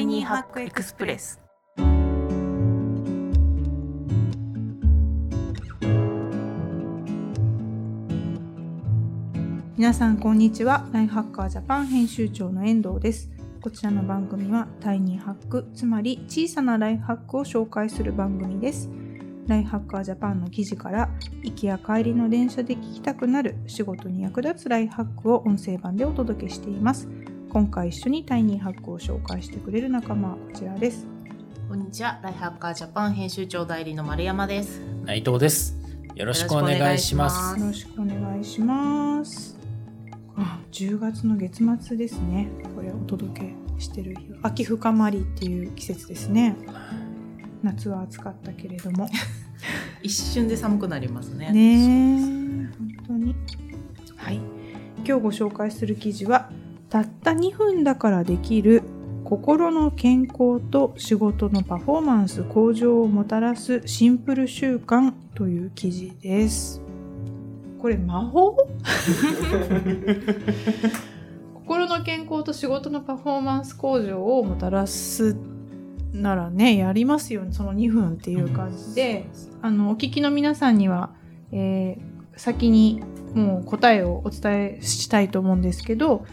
イニーハックエクスプレス。皆さんこんにちは。ライフハッカージャパン編集長の遠藤です。こちらの番組はタイニーハックつまり小さなライフハックを紹介する番組です。ライフハッカージャパンの記事から行きや帰りの電車で聞きたくなる仕事に役立つライフハックを音声版でお届けしています。今回一緒にタイニーハックを紹介してくれる仲間はこちらです。こんにちは。ライフハッカージャパン編集長代理の丸山です。内藤です。よろしくお願いします。よろしくお願いします。あ10月の月末ですね。これお届けしてる日は秋深まりっていう季節ですね。夏は暑かったけれども。一瞬で寒くなりますね。ねえ本当に。はい。今日ご紹介する記事はたった2分だからできる心の健康と仕事のパフォーマンス向上をもたらすシンプル習慣という記事です。これ魔法？心の健康と仕事のパフォーマンス向上をもたらすならねやりますよね。その2分っていう感じで、あのお聞きの皆さんには、えー先にもう答えをお伝えしたいと思うんですけど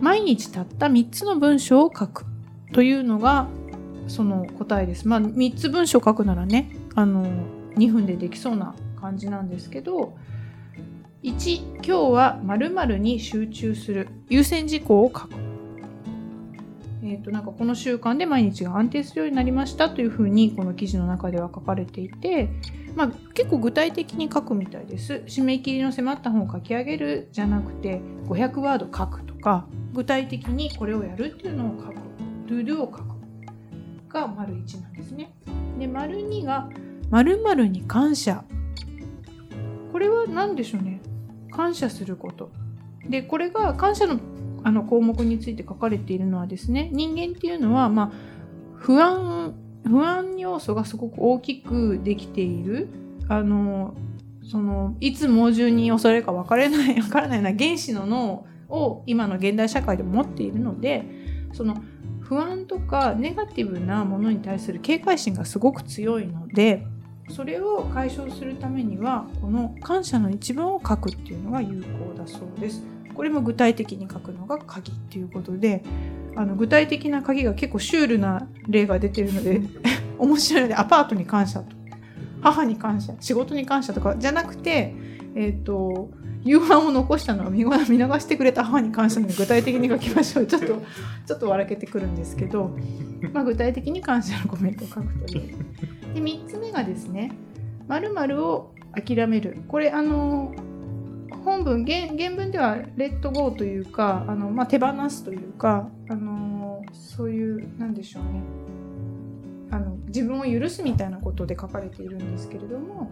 毎日たった3つの文章を書くというのがその答えです。まあ3つ文章書くならねあの2分でできそうな感じなんですけど1今日は〇〇に集中する優先事項を書く。えー、となんかこの習慣で毎日が安定するようになりましたというふうにこの記事の中では書かれていて、まあ、結構具体的に書くみたいです締め切りの迫った本を書き上げるじゃなくて500ワード書くとか具体的にこれをやるっていうのを書く。to do を書く。が丸1なんですね。で丸2が〇〇に感謝。これは何でしょうね。感謝すること。でこれが感謝のあの項目について書かれているのはですね人間っていうのは、まあ、不安不安要素がすごく大きくできている。あのそのいつ猛獣に襲われるか分からない分からないような原始の脳を今の現代社会で持っているのでその不安とかネガティブなものに対する警戒心がすごく強いのでそれを解消するためにはこの感謝の一文を書くっていうのが有効だそうです。これも具体的に書くのが鍵っていうことであの具体的な鍵が結構シュールな例が出てるので 面白いのでアパートに感謝と母に感謝仕事に感謝とかじゃなくてえっ、と夕飯を残したのは見見逃してくれた母に感謝の具体的に書きましょう。ちょっとちょっと笑けてくるんですけど、まあ、具体的に感謝のコメントを書くという。で3つ目がですね「〇〇を諦める」これあの本文原文では「レッドゴー」というかあの、まあ、手放すというかあのそういうなんでしょうね。あの自分を許すみたいなことで書かれているんですけれども、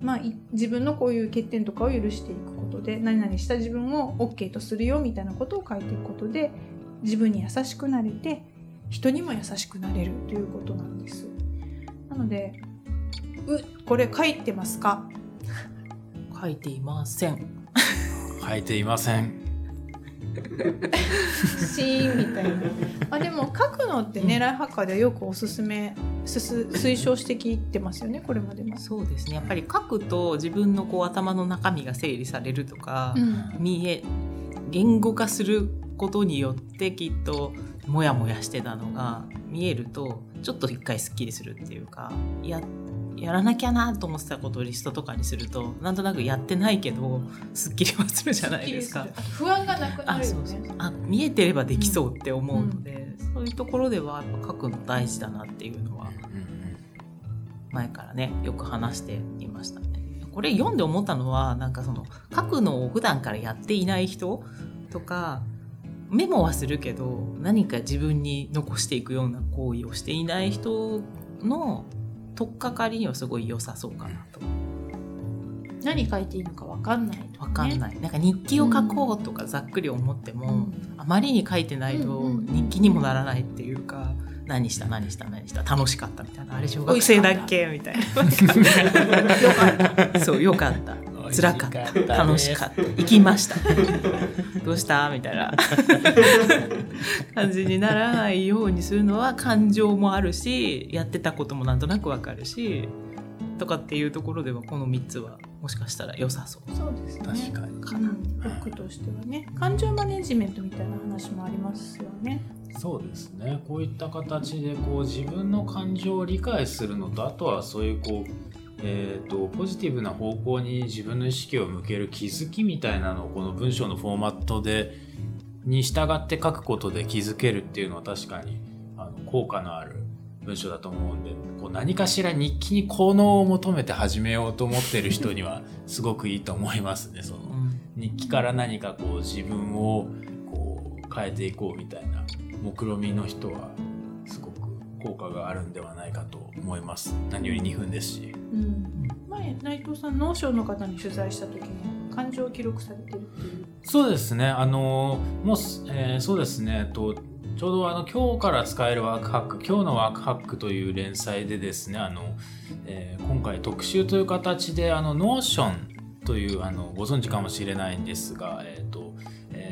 まあ、い自分のこういう欠点とかを許していくことで何々した自分を OK とするよみたいなことを書いていくことで自分に優しくなれて人にも優しくなれるということなんです。なのでうこれ書いてますか？書いていません書いていません。シーンみたいな。あでも書くのってね、ライフハッカーではよくおすすめすす推奨してきてますよねこれまでも。そうですねやっぱり書くと自分のこう頭の中身が整理されるとか、うん見え言語化することによってきっとモヤモヤしてたのが見えるとちょっと一回すっきりするっていうかややらなきゃなと思ってたことをリストとかにするとなんとなくやってないけどすっきりはするじゃないですか。あと不安がなくなあるよそうそうね。あ見えてればできそうって思うので、そういうところではやっぱ書くの大事だなっていうのは前からねよく話していましたね。これ読んで思ったのはなんかその書くのを普段からやっていない人とかメモはするけど何か自分に残していくような行為をしていない人の取っかかりにはすごい良さそうかなと。何書いていいのかわかんないとわかんい。ない、なんか日記を書こうとかざっくり思っても、うん。あまりに書いてないとうんうん日記にもならないっていう。か、何した何した何した。楽しかったみたいな。あれ小学生だっけみたいな。そう よかった辛かった。楽しかった。行きました。どうした？みたいな。感じにならないようにするのは感情もあるしやってたこともなんとなくわかるしとかっていうところではこの3つはもしかしたら良さそう。そうですね。確かに。かなフックとしてはね。感情マネジメントみたいな話もありますよね。そうですね。こういった形でこう自分の感情を理解するのとあとはそういうこうえーと、ポジティブな方向に自分の意識を向ける気づきみたいなのをこの文章のフォーマットでに従って書くことで気づけるっていうのは確かにあの効果のある文章だと思うんでこう何かしら日記に効能を求めて始めようと思ってる人には すごくいいと思いますね。その日記から何かこう自分をこう変えていこうみたいな目論みの人は効果があるんではないかと思います。何より2分ですし、うん、前内藤さん Notion の方に取材した時に感情を記録されてるっていう。そうですね。あのもう、えー、そうですね。とちょうどあの今日から使えるワークハック今日のワークハックという連載でですねあの、えー、今回特集という形であの Notion というあのご存知かもしれないんですが、え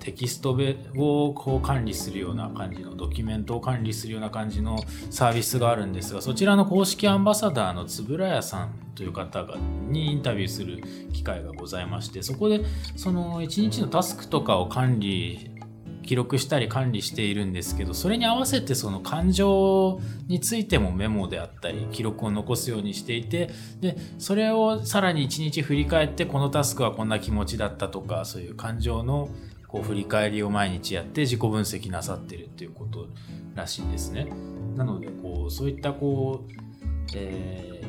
テキストをこう管理するような感じのドキュメントを管理するような感じのサービスがあるんですがそちらの公式アンバサダーの円谷さんという方がにインタビューする機会がございましてそこでその1日のタスクとかを管理記録したり管理しているんですけどそれに合わせてその感情についてもメモであったり記録を残すようにしていてでそれをさらに1日振り返ってこのタスクはこんな気持ちだったとかそういう感情のこう振り返りを毎日やって自己分析なさってるっていうことらしいんですね。なのでこうそういったこう、え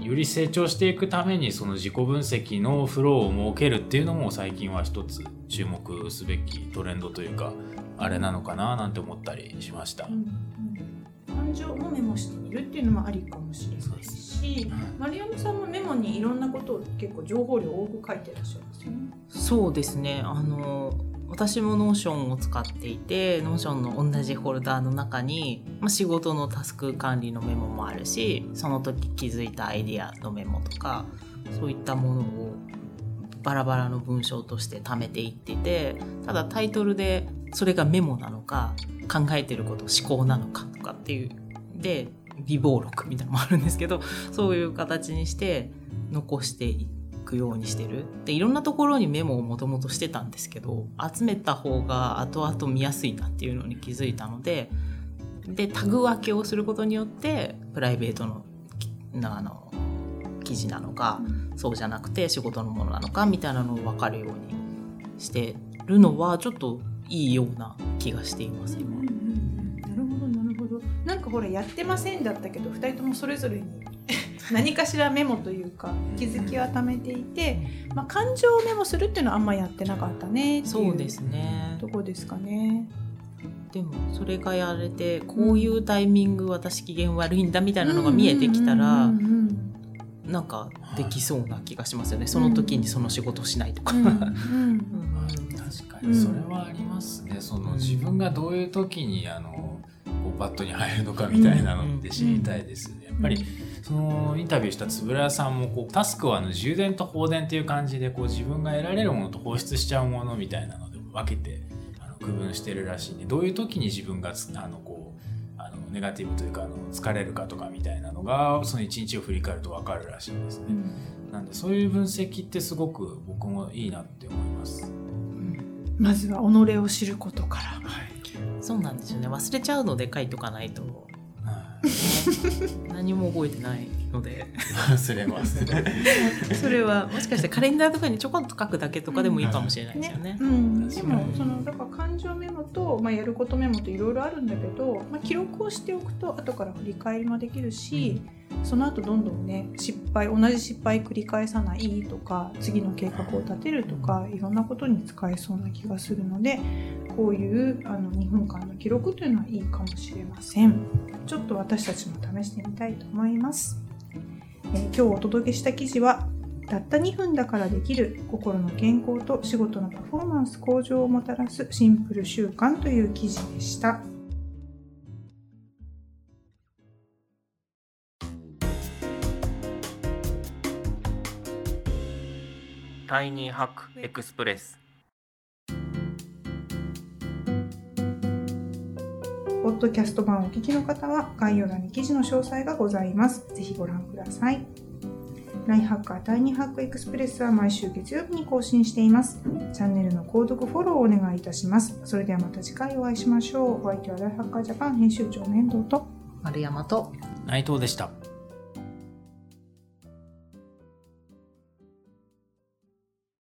ー、より成長していくためにその自己分析のフローを設けるっていうのも最近は一つ注目すべきトレンドというかあれなのかななんて思ったりしました。うんうん、感情もメモしてみるっていうのもありかもしれないし、丸山さんもにいろんなことを結構情報量多く書いてらっしゃるんですよね。そうですね。あの私も Notion を使っていて Notion の同じフォルダーの中に、まあ、仕事のタスク管理のメモもあるしその時気づいたアイディアのメモとかそういったものをバラバラの文章として貯めていっててただタイトルでそれがメモなのか考えてること思考なのかとかっていうで微暴録みたいなのもあるんですけどそういう形にして残していくようにしてるでいろんなところにメモをもともとしてたんですけど集めた方が後々見やすいなっていうのに気づいたのででタグ分けをすることによってプライベートのあの記事なのか、そうじゃなくて仕事のものなのかみたいなのを分かるようにしてるのはちょっといいような気がしています今。なるほどなるほど。なんかほらやってませんだったけど2人ともそれぞれに何かしらメモというか気づきは貯めていて、まあ、感情をメモするっていうのはあんまやってなかったねっていうとこですかね。でもそれがやれてこういうタイミング私機嫌悪いんだみたいなのが見えてきたらなんかできそうな気がしますよね、その時にその仕事をしないとか。確かに。それはありますね、その自分がどういう時にあのこうバットに入るのかみたいなのって知りたいですね。やっぱりそのインタビューした円谷さんもこうタスクはあの充電と放電っていう感じでこう自分が得られるものと放出しちゃうものみたいなので分けてあの区分してるらしいんでどういう時に自分があのこうネガティブというかあの疲れるかとかみたいなのがその一日を振り返ると分かるらしいんですね。うん、なんでそういう分析ってすごく僕もいいなって思います。うん、まずは己を知ることから。はい、そうなんですよね忘れちゃうので書いとかないと、何も覚えてないので。忘れます それはもしかしてカレンダーとかにちょこっと書くだけとかでもいいかもしれないですよね。うん、ねうん、でもそのだから感情メモと、まあ、やることメモといろいろあるんだけど、まあ、記録をしておくと後から振り返りもできるし、うん、その後どんどんね失敗同じ失敗繰り返さないとか次の計画を立てるとかいろんなことに使えそうな気がするのでこういうあの2分間の記録というのはいいかもしれません。ちょっと私たちも試してみたいと思います。えー、今日お届けした記事はたった2分だからできる心の健康と仕事のパフォーマンス向上をもたらすシンプル習慣という記事でした。 Tiny Hack Expressポッドキャスト版をお聞きの方は概要欄に記事の詳細がございます。ぜひご覧ください。ラインハッカータイニーハックエクスプレスは毎週月曜日に更新しています。チャンネルの購読、フォローをお願いいたします。それではまた次回お会いしましょう。お相手はライフハッカージャパン編集長の遠藤と丸山と内藤でした。